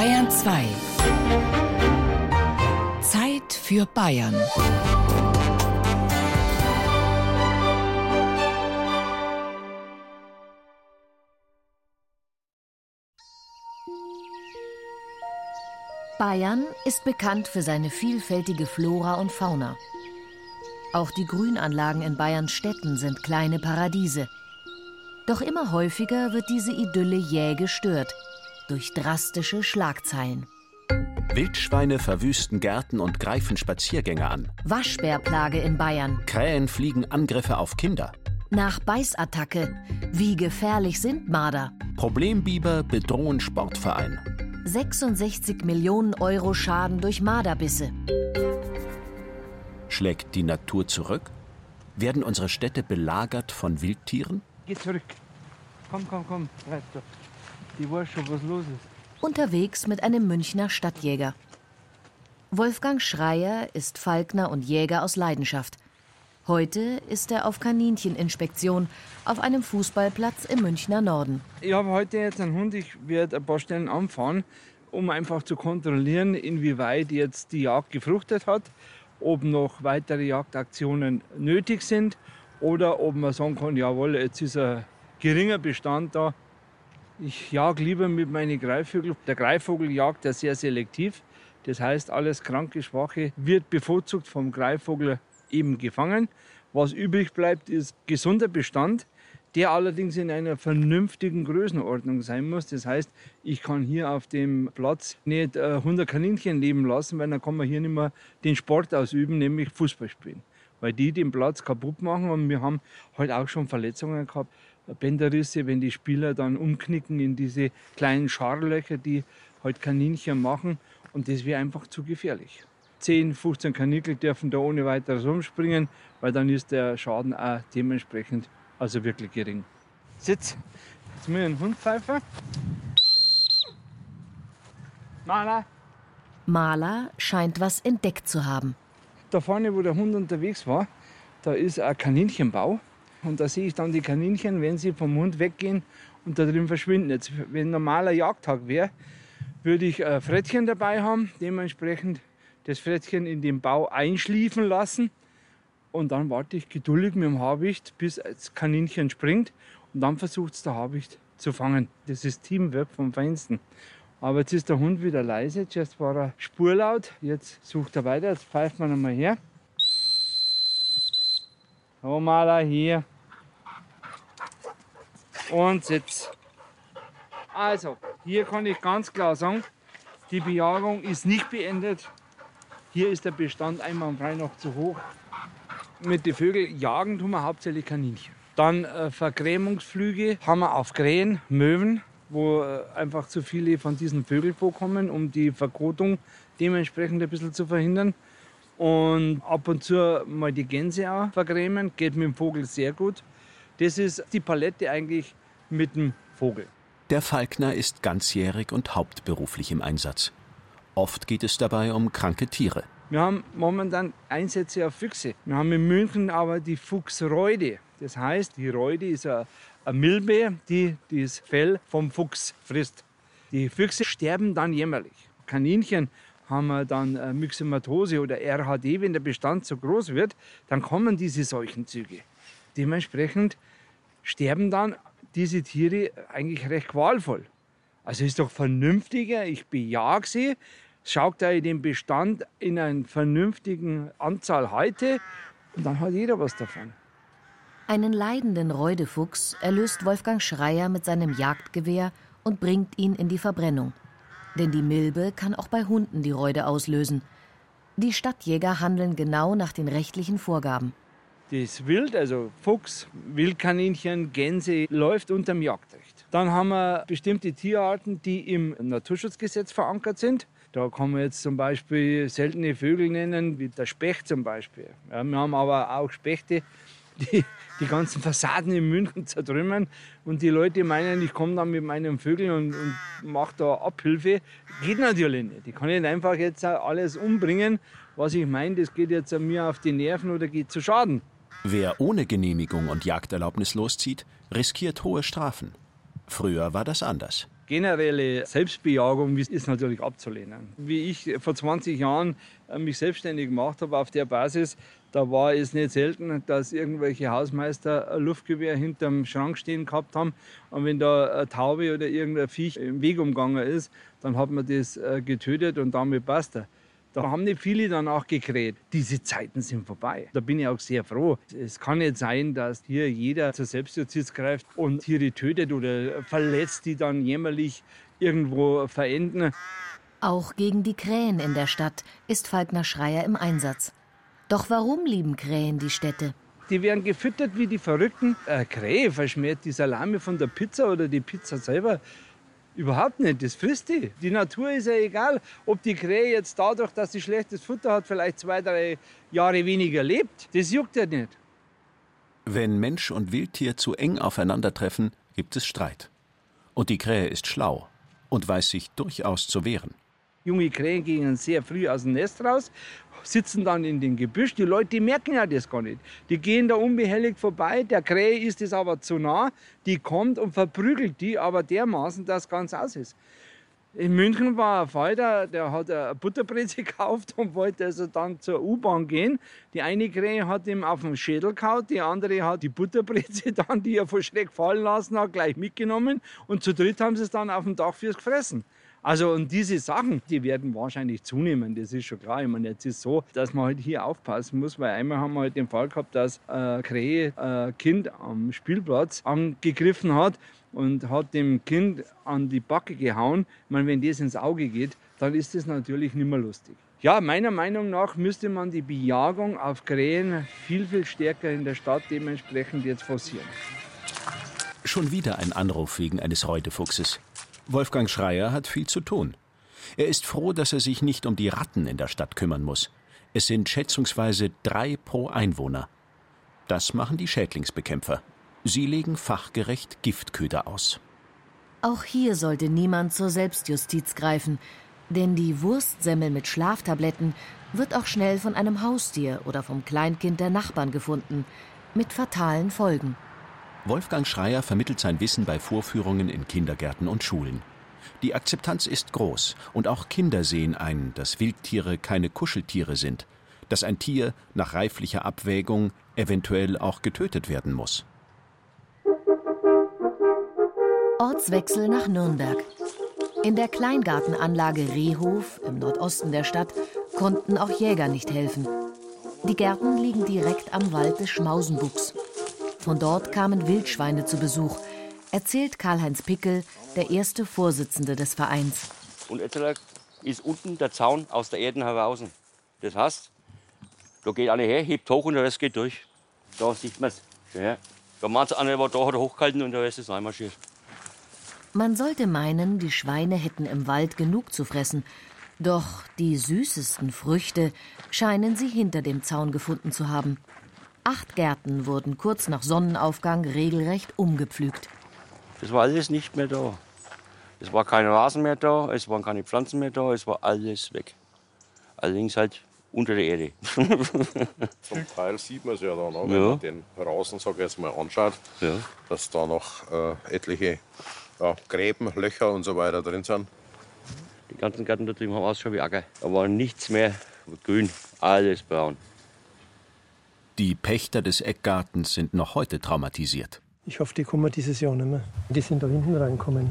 Bayern 2. Zeit für Bayern. Bayern ist bekannt für seine vielfältige Flora und Fauna. Auch die Grünanlagen in Bayerns Städten sind kleine Paradiese. Doch immer häufiger wird diese Idylle jäh gestört durch drastische Schlagzeilen. Wildschweine verwüsten Gärten und greifen Spaziergänger an. Waschbärplage in Bayern. Krähen fliegen Angriffe auf Kinder. Nach Beißattacke. Wie gefährlich sind Marder? Problembiber bedrohen Sportverein. 66 Millionen Euro Schaden durch Marderbisse. Schlägt die Natur zurück? Werden unsere Städte belagert von Wildtieren? Geh zurück. Komm, komm, komm. Weißt du, die weiß schon, was los ist. Unterwegs mit einem Münchner Stadtjäger. Wolfgang Schreier ist Falkner und Jäger aus Leidenschaft. Heute ist er auf Kanincheninspektion auf einem Fußballplatz im Münchner Norden. Ich habe heute jetzt einen Hund. Ich werde ein paar Stellen anfahren, um einfach zu kontrollieren, inwieweit jetzt die Jagd gefruchtet hat, ob noch weitere Jagdaktionen nötig sind oder ob man sagen kann, jawohl, jetzt ist ein geringer Bestand da. Ich jage lieber mit meinen Greifvögeln. Der Greifvogel jagt ja sehr selektiv. Das heißt, alles kranke, schwache wird bevorzugt vom Greifvogel eben gefangen. Was übrig bleibt, ist gesunder Bestand, der allerdings in einer vernünftigen Größenordnung sein muss. Das heißt, ich kann hier auf dem Platz nicht 100 äh, Kaninchen leben lassen, weil dann kann man hier nicht mehr den Sport ausüben, nämlich Fußball spielen. Weil die den Platz kaputt machen und wir haben halt auch schon Verletzungen gehabt, Bänderrisse, wenn die Spieler dann umknicken in diese kleinen Scharlöcher, die halt Kaninchen machen und das wäre einfach zu gefährlich. 10, 15 Kanickel dürfen da ohne weiteres rumspringen, weil dann ist der Schaden auch dementsprechend also wirklich gering. Sitz, jetzt ich einen Hund pfeifen. Maler. Maler scheint was entdeckt zu haben. Da vorne, wo der Hund unterwegs war, da ist ein Kaninchenbau. Und da sehe ich dann die Kaninchen, wenn sie vom Hund weggehen und da drin verschwinden. Jetzt, wenn normaler Jagdtag wäre, würde ich ein Frettchen dabei haben. Dementsprechend das Frettchen in den Bau einschliefen lassen. Und dann warte ich geduldig mit dem Habicht, bis das Kaninchen springt. Und dann versucht es der Habicht zu fangen. Das ist Teamwork vom Feinsten. Aber jetzt ist der Hund wieder leise. Jetzt war er spurlaut. Jetzt sucht er weiter. Jetzt pfeift man einmal her. So, Maler, hier. Und Sitz. Also, hier kann ich ganz klar sagen, die Bejagung ist nicht beendet. Hier ist der Bestand einwandfrei noch zu hoch. Mit den Vögeln jagen tun wir hauptsächlich Kaninchen. Dann äh, Vergrämungsflüge haben wir auf Krähen, Möwen, wo äh, einfach zu viele von diesen Vögeln vorkommen, um die Verkotung dementsprechend ein bisschen zu verhindern. Und ab und zu mal die Gänse auch vergrämen, geht mit dem Vogel sehr gut. Das ist die Palette eigentlich mit dem Vogel. Der Falkner ist ganzjährig und hauptberuflich im Einsatz. Oft geht es dabei um kranke Tiere. Wir haben momentan Einsätze auf Füchse. Wir haben in München aber die Fuchsreude. Das heißt, die Reude ist eine, Milbe, die das Fell vom Fuchs frisst. Die Füchse sterben dann jämmerlich. Kaninchen haben wir dann Myxomatose oder RHD, wenn der Bestand so groß wird, dann kommen diese Seuchenzüge. Dementsprechend sterben dann diese Tiere eigentlich recht qualvoll. Also ist doch vernünftiger, ich bejage sie, schaue da den Bestand in einer vernünftigen Anzahl heute und dann hat jeder was davon. Einen leidenden Reudefuchs erlöst Wolfgang Schreier mit seinem Jagdgewehr und bringt ihn in die Verbrennung. Denn die Milbe kann auch bei Hunden die Reude auslösen. Die Stadtjäger handeln genau nach den rechtlichen Vorgaben. Das Wild, also Fuchs, Wildkaninchen, Gänse, läuft unter dem Jagdrecht. Dann haben wir bestimmte Tierarten, die im Naturschutzgesetz verankert sind. Da kann man jetzt zum Beispiel seltene Vögel nennen, wie der Specht zum Beispiel. Ja, wir haben aber auch Spechte, die die ganzen Fassaden in München zertrümmern. Und die Leute meinen, ich komme dann mit meinen Vögeln und, und mache da Abhilfe. Geht natürlich nicht. Ich kann nicht einfach jetzt alles umbringen, was ich meine, das geht jetzt an mir auf die Nerven oder geht zu Schaden. Wer ohne Genehmigung und Jagderlaubnis loszieht, riskiert hohe Strafen. Früher war das anders. Generelle Selbstbejagung ist natürlich abzulehnen. Wie ich vor 20 Jahren äh, mich selbstständig gemacht habe auf der Basis, da war es nicht selten, dass irgendwelche Hausmeister ein Luftgewehr hinterm Schrank stehen gehabt haben. Und wenn da eine Taube oder irgendein Viech im Weg umgegangen ist, dann hat man das äh, getötet und damit basta. Da haben nicht viele danach gekräht. Diese Zeiten sind vorbei. Da bin ich auch sehr froh. Es kann nicht sein, dass hier jeder zur Selbstjustiz greift und Tiere tötet oder verletzt, die dann jämmerlich irgendwo verenden. Auch gegen die Krähen in der Stadt ist Falkner Schreier im Einsatz. Doch warum lieben Krähen die Städte? Die werden gefüttert wie die Verrückten. Eine Krähe verschmäht die Salami von der Pizza oder die Pizza selber Überhaupt nicht, das frisst die. Die Natur ist ja egal, ob die Krähe jetzt dadurch, dass sie schlechtes Futter hat, vielleicht zwei, drei Jahre weniger lebt. Das juckt ja nicht. Wenn Mensch und Wildtier zu eng aufeinandertreffen, gibt es Streit. Und die Krähe ist schlau und weiß sich durchaus zu wehren. Junge Krähen gehen sehr früh aus dem Nest raus, sitzen dann in dem Gebüsch. Die Leute die merken ja das gar nicht. Die gehen da unbehelligt vorbei. Der Krähe ist es aber zu nah. Die kommt und verprügelt die, aber dermaßen, dass ganz aus ist. In München war ein Falter, der hat eine Butterbreze gekauft und wollte also dann zur U-Bahn gehen. Die eine Krähe hat ihm auf den Schädel kaut, die andere hat die Butterbreze dann, die er vor Schreck fallen lassen hat, gleich mitgenommen. Und zu dritt haben sie es dann auf dem Dach fürs gefressen. Also und diese Sachen, die werden wahrscheinlich zunehmen, das ist schon klar. Ich meine, jetzt ist so, dass man halt hier aufpassen muss, weil einmal haben wir halt den Fall gehabt, dass ein Krähe ein Kind am Spielplatz angegriffen hat und hat dem Kind an die Backe gehauen. Ich meine, wenn das ins Auge geht, dann ist das natürlich nicht mehr lustig. Ja, meiner Meinung nach müsste man die Bejagung auf Krähen viel, viel stärker in der Stadt dementsprechend jetzt forcieren. Schon wieder ein Anruf wegen eines Reutefuchses. Wolfgang Schreier hat viel zu tun. Er ist froh, dass er sich nicht um die Ratten in der Stadt kümmern muss. Es sind schätzungsweise drei pro Einwohner. Das machen die Schädlingsbekämpfer. Sie legen fachgerecht Giftköder aus. Auch hier sollte niemand zur Selbstjustiz greifen, denn die Wurstsemmel mit Schlaftabletten wird auch schnell von einem Haustier oder vom Kleinkind der Nachbarn gefunden, mit fatalen Folgen. Wolfgang Schreier vermittelt sein Wissen bei Vorführungen in Kindergärten und Schulen. Die Akzeptanz ist groß und auch Kinder sehen ein, dass Wildtiere keine Kuscheltiere sind, dass ein Tier nach reiflicher Abwägung eventuell auch getötet werden muss. Ortswechsel nach Nürnberg. In der Kleingartenanlage Rehhof im Nordosten der Stadt konnten auch Jäger nicht helfen. Die Gärten liegen direkt am Wald des Schmausenbuchs. Von dort kamen Wildschweine zu Besuch, erzählt Karl-Heinz Pickel, der erste Vorsitzende des Vereins. Und jetzt ist unten der Zaun aus der Erde heraus. Das heißt, da geht einer her, hebt hoch und der Rest geht durch. Da sieht man es. Ja. Da meint einer, war da hat er hochgehalten und der Rest ist einmarschiert. Man sollte meinen, die Schweine hätten im Wald genug zu fressen. Doch die süßesten Früchte scheinen sie hinter dem Zaun gefunden zu haben. Acht Gärten wurden kurz nach Sonnenaufgang regelrecht umgepflügt. Das war alles nicht mehr da. Es war kein Rasen mehr da, es waren keine Pflanzen mehr da, es war alles weg. Allerdings halt unter der Erde. Zum Teil sieht man es ja dann, auch, wenn ja. man den Rasen sag ich jetzt mal anschaut, ja. dass da noch äh, etliche ja, Gräben, Löcher und so weiter drin sind. Die ganzen Gärten da drüben haben ausgeschaut wie Acker. Da war nichts mehr grün, alles braun. Die Pächter des Eckgartens sind noch heute traumatisiert. Ich hoffe, die kommen dieses Jahr nicht mehr. Die sind da hinten reinkommen.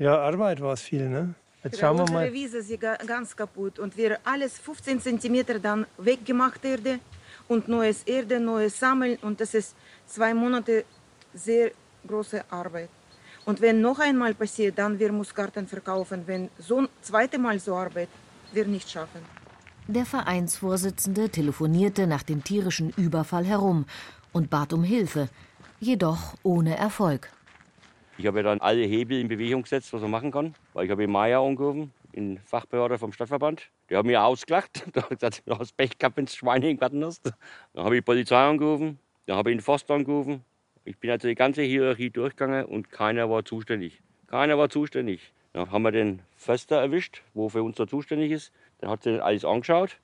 Ja, Arbeit war es viel, ne? Jetzt schauen wir mal. Unsere Wiese ist ganz kaputt und wir alles 15 cm dann weggemacht Erde und neues Erde, neues Sammeln und das ist zwei Monate sehr große Arbeit. Und wenn noch einmal passiert, dann wir muss Garten verkaufen. Wenn so ein zweites Mal so arbeitet, wir nicht schaffen. Der Vereinsvorsitzende telefonierte nach dem tierischen Überfall herum und bat um Hilfe, jedoch ohne Erfolg. Ich habe dann alle Hebel in Bewegung gesetzt, was man machen kann. Weil ich habe Maya angerufen, in Fachbehörde vom Stadtverband. Die haben mir ausgelacht. Da hat gesagt, du hast Pech gehabt, wenn du Schweine im Garten hast. Dann habe ich die Polizei angerufen. Dann habe ich den Forster angerufen. Ich bin also die ganze Hierarchie durchgegangen und keiner war zuständig. Keiner war zuständig. Dann haben wir den Förster erwischt, wo für uns da zuständig ist. Der hat sich alles angeschaut.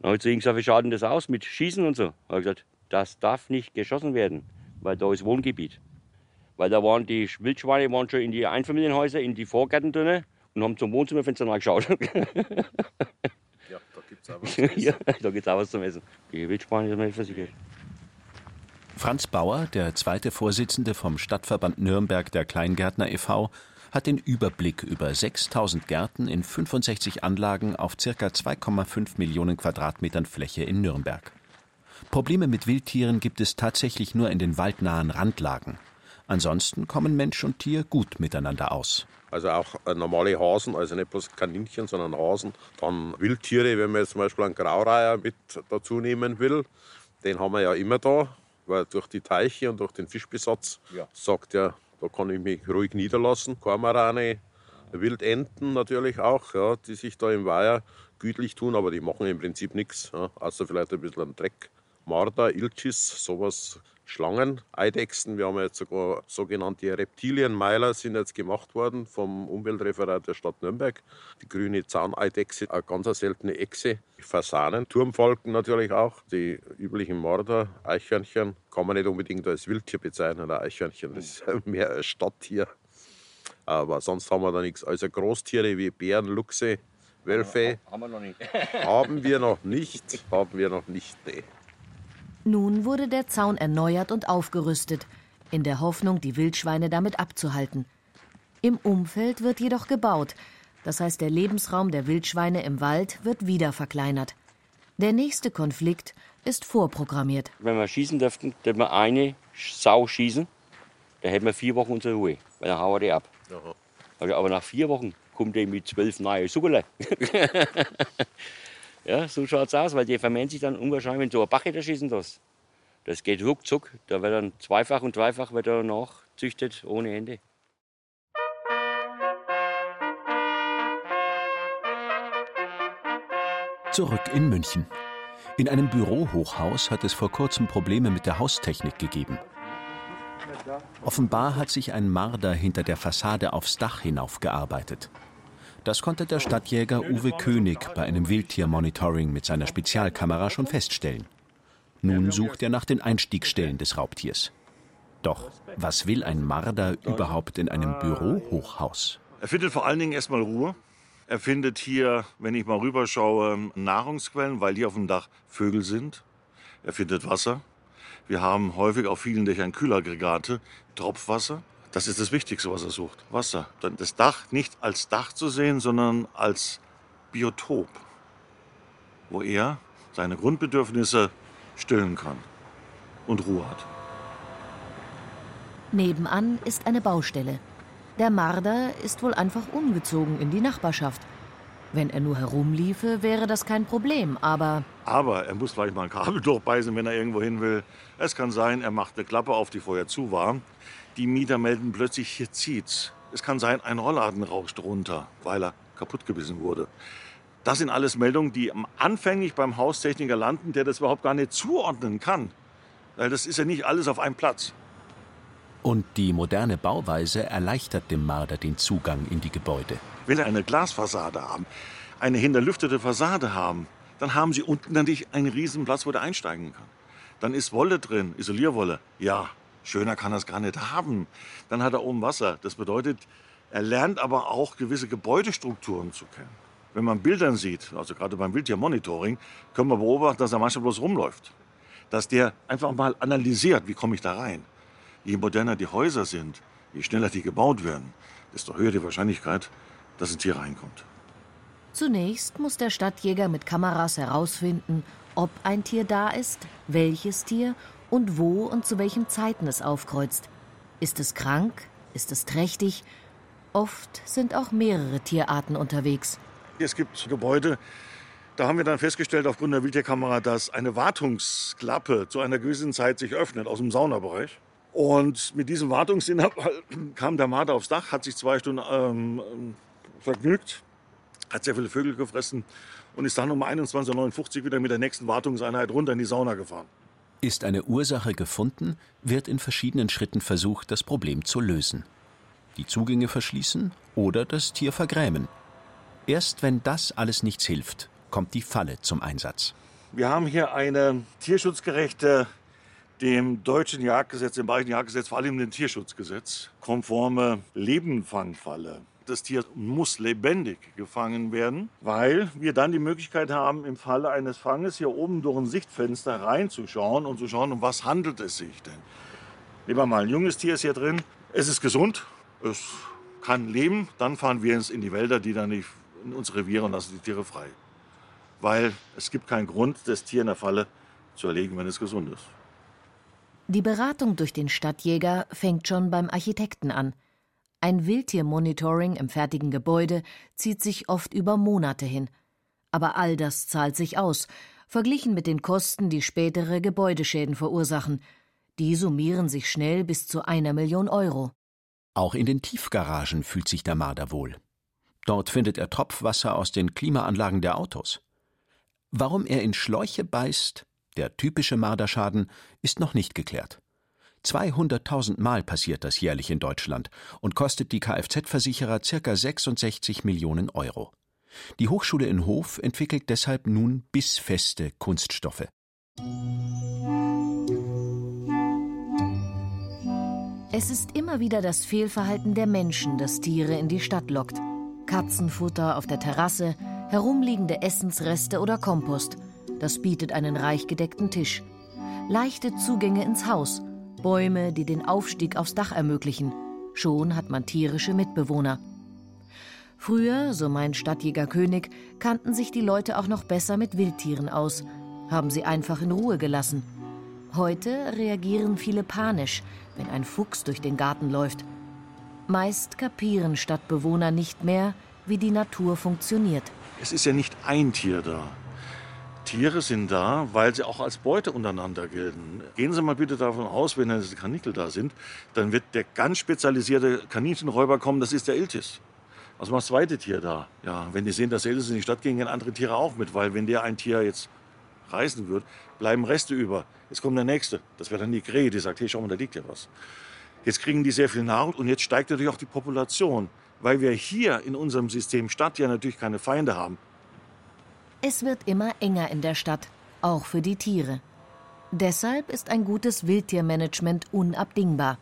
Dann habe ich zu ihm gesagt, wie schaut denn das aus mit Schießen und so? Er hat gesagt, das darf nicht geschossen werden, weil da ist Wohngebiet. Weil da waren die Wildschweine waren schon in die Einfamilienhäuser, in die Vorgärten drin und haben zum Wohnzimmerfenster nachgeschaut. ja, da gibt es auch was zum Essen. ja, da gibt's auch was zum Essen. Die Wildschweine sind nicht versichert. Franz Bauer, der zweite Vorsitzende vom Stadtverband Nürnberg der Kleingärtner e.V., hat den Überblick über 6000 Gärten in 65 Anlagen auf ca. 2,5 Millionen Quadratmetern Fläche in Nürnberg. Probleme mit Wildtieren gibt es tatsächlich nur in den waldnahen Randlagen. Ansonsten kommen Mensch und Tier gut miteinander aus. Also auch äh, normale Hasen, also nicht bloß Kaninchen, sondern Hasen. Dann Wildtiere, wenn man jetzt zum Beispiel einen Graureiher mit dazu nehmen will, den haben wir ja immer da, weil durch die Teiche und durch den Fischbesatz ja. sagt er, da kann ich mich ruhig niederlassen. Kormorane, Wildenten natürlich auch, ja, die sich da im Weiher gütlich tun, aber die machen im Prinzip nichts, ja, außer vielleicht ein bisschen Dreck. Marder, Ilchis, sowas, Schlangen, Eidechsen. Wir haben jetzt sogar sogenannte Reptilienmeiler sind jetzt gemacht worden vom Umweltreferat der Stadt Nürnberg. Die grüne Zahneidechse, eine ganz seltene Echse. Fasanen, Turmfalken natürlich auch, die üblichen Marder, Eichhörnchen. Kann man nicht unbedingt als Wildtier bezeichnen, ein Eichhörnchen. Das ist mehr ein Stadttier. Aber sonst haben wir da nichts. Also Großtiere wie Bären, Luchse, Wölfe. Haben wir noch nicht. haben wir noch nicht. Haben wir noch nicht, nee. Nun wurde der Zaun erneuert und aufgerüstet, in der Hoffnung, die Wildschweine damit abzuhalten. Im Umfeld wird jedoch gebaut, das heißt, der Lebensraum der Wildschweine im Wald wird wieder verkleinert. Der nächste Konflikt ist vorprogrammiert. Wenn wir schießen dürften, dürften wir eine Sau schießen, dann hätten wir vier Wochen unsere Ruhe, weil dann hauen wir die ab. Also, aber nach vier Wochen kommt die mit zwölf neue Suckerle. Ja, so schaut es aus, weil die vermehren sich dann unwahrscheinlich, wenn du ein Bach schießen das. Das geht ruckzuck. Da wird dann zweifach und dreifach wird er nachzüchtet ohne Ende. Zurück in München. In einem Bürohochhaus hat es vor kurzem Probleme mit der Haustechnik gegeben. Offenbar hat sich ein Marder hinter der Fassade aufs Dach hinaufgearbeitet. Das konnte der Stadtjäger Uwe König bei einem Wildtiermonitoring mit seiner Spezialkamera schon feststellen. Nun sucht er nach den Einstiegsstellen des Raubtiers. Doch was will ein Marder überhaupt in einem Bürohochhaus? Er findet vor allen Dingen erstmal Ruhe. Er findet hier, wenn ich mal rüberschaue, Nahrungsquellen, weil hier auf dem Dach Vögel sind. Er findet Wasser. Wir haben häufig auf vielen Dächern Kühlaggregate, Tropfwasser. Das ist das Wichtigste, was er sucht. Wasser. Das Dach nicht als Dach zu sehen, sondern als Biotop, wo er seine Grundbedürfnisse stillen kann und Ruhe hat. Nebenan ist eine Baustelle. Der Marder ist wohl einfach umgezogen in die Nachbarschaft. Wenn er nur herumliefe, wäre das kein Problem, aber. Aber er muss vielleicht mal ein Kabel durchbeißen, wenn er irgendwo hin will. Es kann sein, er macht eine Klappe auf, die vorher zu war. Die Mieter melden plötzlich, hier zieht's. Es kann sein, ein Rollladen rauscht runter, weil er kaputtgebissen wurde. Das sind alles Meldungen, die anfänglich beim Haustechniker landen, der das überhaupt gar nicht zuordnen kann. Weil das ist ja nicht alles auf einem Platz. Und die moderne Bauweise erleichtert dem Marder den Zugang in die Gebäude. Wenn Sie eine Glasfassade haben, eine hinterlüftete Fassade haben, dann haben Sie unten natürlich einen riesen Platz, wo der einsteigen kann. Dann ist Wolle drin, Isolierwolle. Ja, Schöner kann er es gar nicht haben. Dann hat er oben Wasser. Das bedeutet, er lernt aber auch gewisse Gebäudestrukturen zu kennen. Wenn man Bildern sieht, also gerade beim Wildtiermonitoring, können wir beobachten, dass er manchmal bloß rumläuft. Dass der einfach mal analysiert, wie komme ich da rein. Je moderner die Häuser sind, je schneller die gebaut werden, desto höher die Wahrscheinlichkeit, dass ein Tier reinkommt. Zunächst muss der Stadtjäger mit Kameras herausfinden, ob ein Tier da ist, welches Tier und wo und zu welchen Zeiten es aufkreuzt. Ist es krank? Ist es trächtig? Oft sind auch mehrere Tierarten unterwegs. Es gibt Gebäude, da haben wir dann festgestellt aufgrund der Wildtierkamera, dass eine Wartungsklappe zu einer gewissen Zeit sich öffnet aus dem Saunabereich. Und mit diesem Wartungsinhalt kam der Marder aufs Dach, hat sich zwei Stunden ähm, vergnügt, hat sehr viele Vögel gefressen und ist dann um 21.59 Uhr wieder mit der nächsten Wartungseinheit runter in die Sauna gefahren. Ist eine Ursache gefunden, wird in verschiedenen Schritten versucht, das Problem zu lösen. Die Zugänge verschließen oder das Tier vergrämen. Erst wenn das alles nichts hilft, kommt die Falle zum Einsatz. Wir haben hier eine tierschutzgerechte dem deutschen Jagdgesetz, dem bayerischen Jagdgesetz, vor allem dem Tierschutzgesetz, konforme Lebenfangfalle. Das Tier muss lebendig gefangen werden, weil wir dann die Möglichkeit haben, im Falle eines Fanges hier oben durch ein Sichtfenster reinzuschauen und zu schauen, um was handelt es sich denn. Nehmen wir mal ein junges Tier ist hier drin. Es ist gesund, es kann leben. Dann fahren wir in die Wälder, die dann nicht in unsere Reviere und lassen die Tiere frei. Weil es gibt keinen Grund, das Tier in der Falle zu erlegen, wenn es gesund ist. Die Beratung durch den Stadtjäger fängt schon beim Architekten an. Ein Wildtiermonitoring im fertigen Gebäude zieht sich oft über Monate hin. Aber all das zahlt sich aus, verglichen mit den Kosten, die spätere Gebäudeschäden verursachen. Die summieren sich schnell bis zu einer Million Euro. Auch in den Tiefgaragen fühlt sich der Marder wohl. Dort findet er Tropfwasser aus den Klimaanlagen der Autos. Warum er in Schläuche beißt, der typische Marderschaden, ist noch nicht geklärt. 200.000 Mal passiert das jährlich in Deutschland und kostet die Kfz-Versicherer ca. 66 Millionen Euro. Die Hochschule in Hof entwickelt deshalb nun bissfeste Kunststoffe. Es ist immer wieder das Fehlverhalten der Menschen, das Tiere in die Stadt lockt. Katzenfutter auf der Terrasse, herumliegende Essensreste oder Kompost. Das bietet einen reich gedeckten Tisch. Leichte Zugänge ins Haus – Bäume, die den Aufstieg aufs Dach ermöglichen. Schon hat man tierische Mitbewohner. Früher, so meint Stadtjäger König, kannten sich die Leute auch noch besser mit Wildtieren aus, haben sie einfach in Ruhe gelassen. Heute reagieren viele panisch, wenn ein Fuchs durch den Garten läuft. Meist kapieren Stadtbewohner nicht mehr, wie die Natur funktioniert. Es ist ja nicht ein Tier da. Tiere sind da, weil sie auch als Beute untereinander gelten. Gehen Sie mal bitte davon aus, wenn diese Kanickel da sind, dann wird der ganz spezialisierte Kaninchenräuber kommen, das ist der Iltis. Was macht das zweite Tier da? Ja, wenn die sehen, dass der Iltis in die Stadt ging, gehen andere Tiere auch mit, weil wenn der ein Tier jetzt reißen wird, bleiben Reste über. Jetzt kommt der nächste, das wäre dann die Krähe, die sagt, hey, schau mal, da liegt ja was. Jetzt kriegen die sehr viel Nahrung und jetzt steigt natürlich auch die Population, weil wir hier in unserem System Stadt ja natürlich keine Feinde haben. Es wird immer enger in der Stadt, auch für die Tiere. Deshalb ist ein gutes Wildtiermanagement unabdingbar.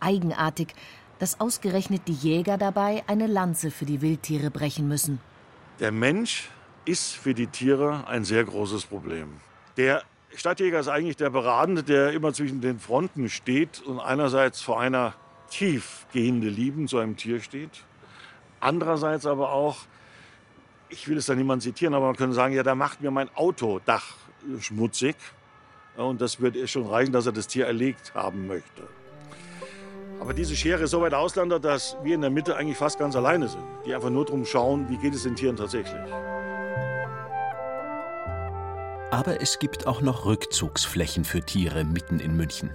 Eigenartig, dass ausgerechnet die Jäger dabei eine Lanze für die Wildtiere brechen müssen. Der Mensch ist für die Tiere ein sehr großes Problem. Der Stadtjäger ist eigentlich der Beratende, der immer zwischen den Fronten steht und einerseits vor einer tiefgehende Liebe zu einem Tier steht, andererseits aber auch ich will es da niemand zitieren, aber man könnte sagen, ja, da macht mir mein Autodach schmutzig. Und das würde schon reichen, dass er das Tier erlegt haben möchte. Aber diese Schere ist so weit auseinander, dass wir in der Mitte eigentlich fast ganz alleine sind. Die einfach nur darum schauen, wie geht es den Tieren tatsächlich. Aber es gibt auch noch Rückzugsflächen für Tiere mitten in München.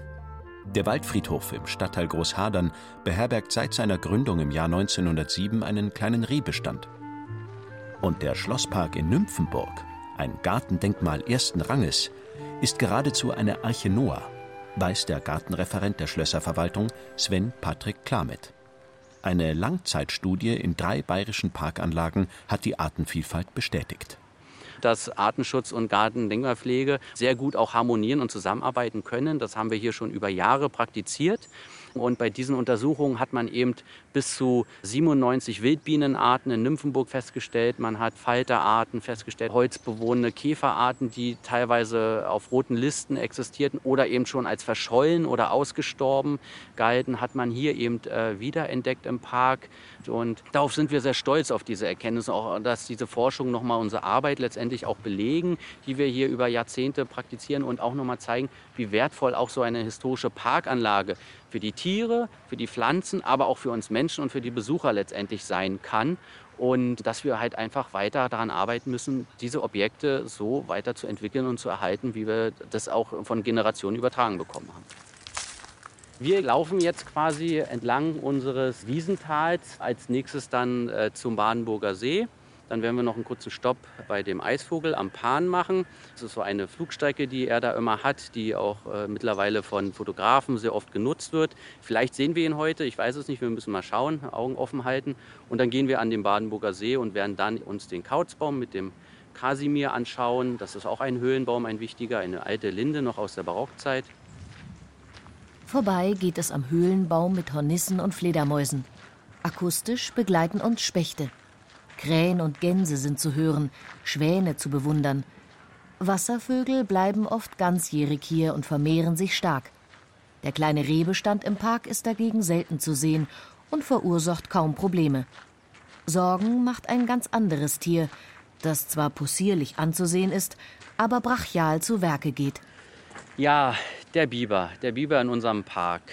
Der Waldfriedhof im Stadtteil Großhadern beherbergt seit seiner Gründung im Jahr 1907 einen kleinen Rehbestand. Und der Schlosspark in Nymphenburg, ein Gartendenkmal ersten Ranges, ist geradezu eine Arche Noah, weiß der Gartenreferent der Schlösserverwaltung Sven Patrick Klamet. Eine Langzeitstudie in drei bayerischen Parkanlagen hat die Artenvielfalt bestätigt dass Artenschutz und Gartendenkmalpflege sehr gut auch harmonieren und zusammenarbeiten können. Das haben wir hier schon über Jahre praktiziert. Und bei diesen Untersuchungen hat man eben bis zu 97 Wildbienenarten in Nymphenburg festgestellt. Man hat Falterarten festgestellt, holzbewohnende Käferarten, die teilweise auf roten Listen existierten oder eben schon als verschollen oder ausgestorben galten, hat man hier eben äh, wiederentdeckt im Park. Und darauf sind wir sehr stolz auf diese Erkenntnisse, auch dass diese Forschung nochmal unsere Arbeit letztendlich auch belegen, die wir hier über Jahrzehnte praktizieren und auch nochmal zeigen, wie wertvoll auch so eine historische Parkanlage für die Tiere, für die Pflanzen, aber auch für uns Menschen und für die Besucher letztendlich sein kann. Und dass wir halt einfach weiter daran arbeiten müssen, diese Objekte so weiterzuentwickeln und zu erhalten, wie wir das auch von Generationen übertragen bekommen haben. Wir laufen jetzt quasi entlang unseres Wiesentals, als nächstes dann äh, zum Badenburger See. Dann werden wir noch einen kurzen Stopp bei dem Eisvogel am Pan machen. Das ist so eine Flugstrecke, die er da immer hat, die auch äh, mittlerweile von Fotografen sehr oft genutzt wird. Vielleicht sehen wir ihn heute, ich weiß es nicht, wir müssen mal schauen, Augen offen halten. Und dann gehen wir an den Badenburger See und werden dann uns den Kauzbaum mit dem Kasimir anschauen. Das ist auch ein Höhlenbaum, ein wichtiger, eine alte Linde noch aus der Barockzeit. Vorbei geht es am Höhlenbaum mit Hornissen und Fledermäusen. Akustisch begleiten uns Spechte. Krähen und Gänse sind zu hören, Schwäne zu bewundern. Wasservögel bleiben oft ganzjährig hier und vermehren sich stark. Der kleine Rehbestand im Park ist dagegen selten zu sehen und verursacht kaum Probleme. Sorgen macht ein ganz anderes Tier, das zwar possierlich anzusehen ist, aber brachial zu Werke geht. Ja, der Biber, der Biber in unserem Park.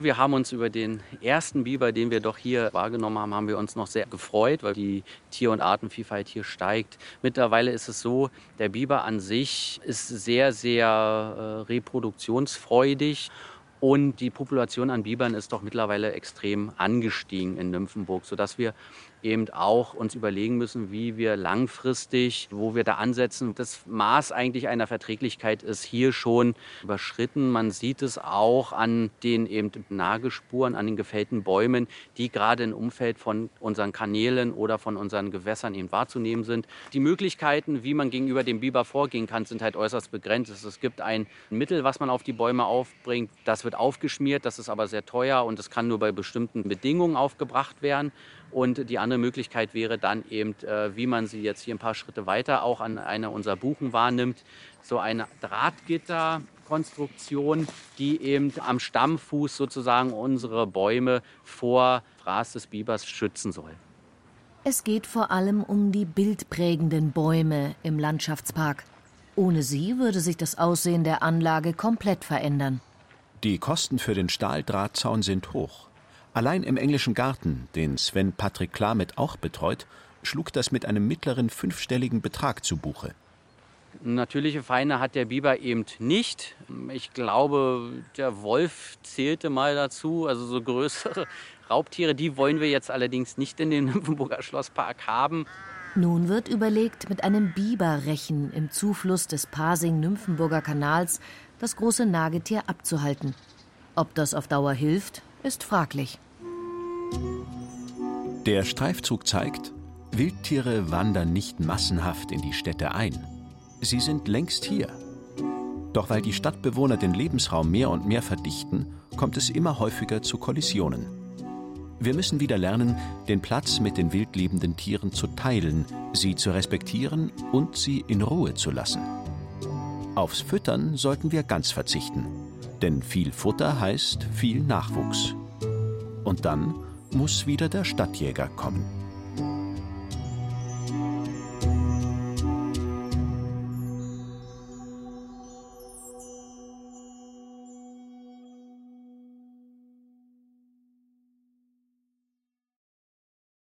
Wir haben uns über den ersten Biber, den wir doch hier wahrgenommen haben, haben wir uns noch sehr gefreut, weil die Tier- und Artenvielfalt hier steigt. Mittlerweile ist es so, der Biber an sich ist sehr, sehr äh, reproduktionsfreudig und die Population an Bibern ist doch mittlerweile extrem angestiegen in Nymphenburg, sodass wir eben auch uns überlegen müssen, wie wir langfristig, wo wir da ansetzen. Das Maß eigentlich einer Verträglichkeit ist hier schon überschritten. Man sieht es auch an den eben Nagespuren, an den gefällten Bäumen, die gerade im Umfeld von unseren Kanälen oder von unseren Gewässern eben wahrzunehmen sind. Die Möglichkeiten, wie man gegenüber dem Biber vorgehen kann, sind halt äußerst begrenzt. Es gibt ein Mittel, was man auf die Bäume aufbringt. Das wird aufgeschmiert, das ist aber sehr teuer und es kann nur bei bestimmten Bedingungen aufgebracht werden. Und die andere Möglichkeit wäre dann eben, äh, wie man sie jetzt hier ein paar Schritte weiter auch an einer unserer Buchen wahrnimmt, so eine Drahtgitterkonstruktion, die eben am Stammfuß sozusagen unsere Bäume vor Fraß des Bibers schützen soll. Es geht vor allem um die bildprägenden Bäume im Landschaftspark. Ohne sie würde sich das Aussehen der Anlage komplett verändern. Die Kosten für den Stahldrahtzaun sind hoch. Allein im englischen Garten, den Sven Patrick Klamet auch betreut, schlug das mit einem mittleren fünfstelligen Betrag zu Buche. Natürliche Feinde hat der Biber eben nicht. Ich glaube, der Wolf zählte mal dazu. Also so größere Raubtiere, die wollen wir jetzt allerdings nicht in den Nymphenburger Schlosspark haben. Nun wird überlegt, mit einem Biberrechen im Zufluss des Pasing-Nymphenburger Kanals das große Nagetier abzuhalten. Ob das auf Dauer hilft, ist fraglich. Der Streifzug zeigt, Wildtiere wandern nicht massenhaft in die Städte ein. Sie sind längst hier. Doch weil die Stadtbewohner den Lebensraum mehr und mehr verdichten, kommt es immer häufiger zu Kollisionen. Wir müssen wieder lernen, den Platz mit den wildlebenden Tieren zu teilen, sie zu respektieren und sie in Ruhe zu lassen. Aufs Füttern sollten wir ganz verzichten. Denn viel Futter heißt viel Nachwuchs. Und dann muss wieder der Stadtjäger kommen.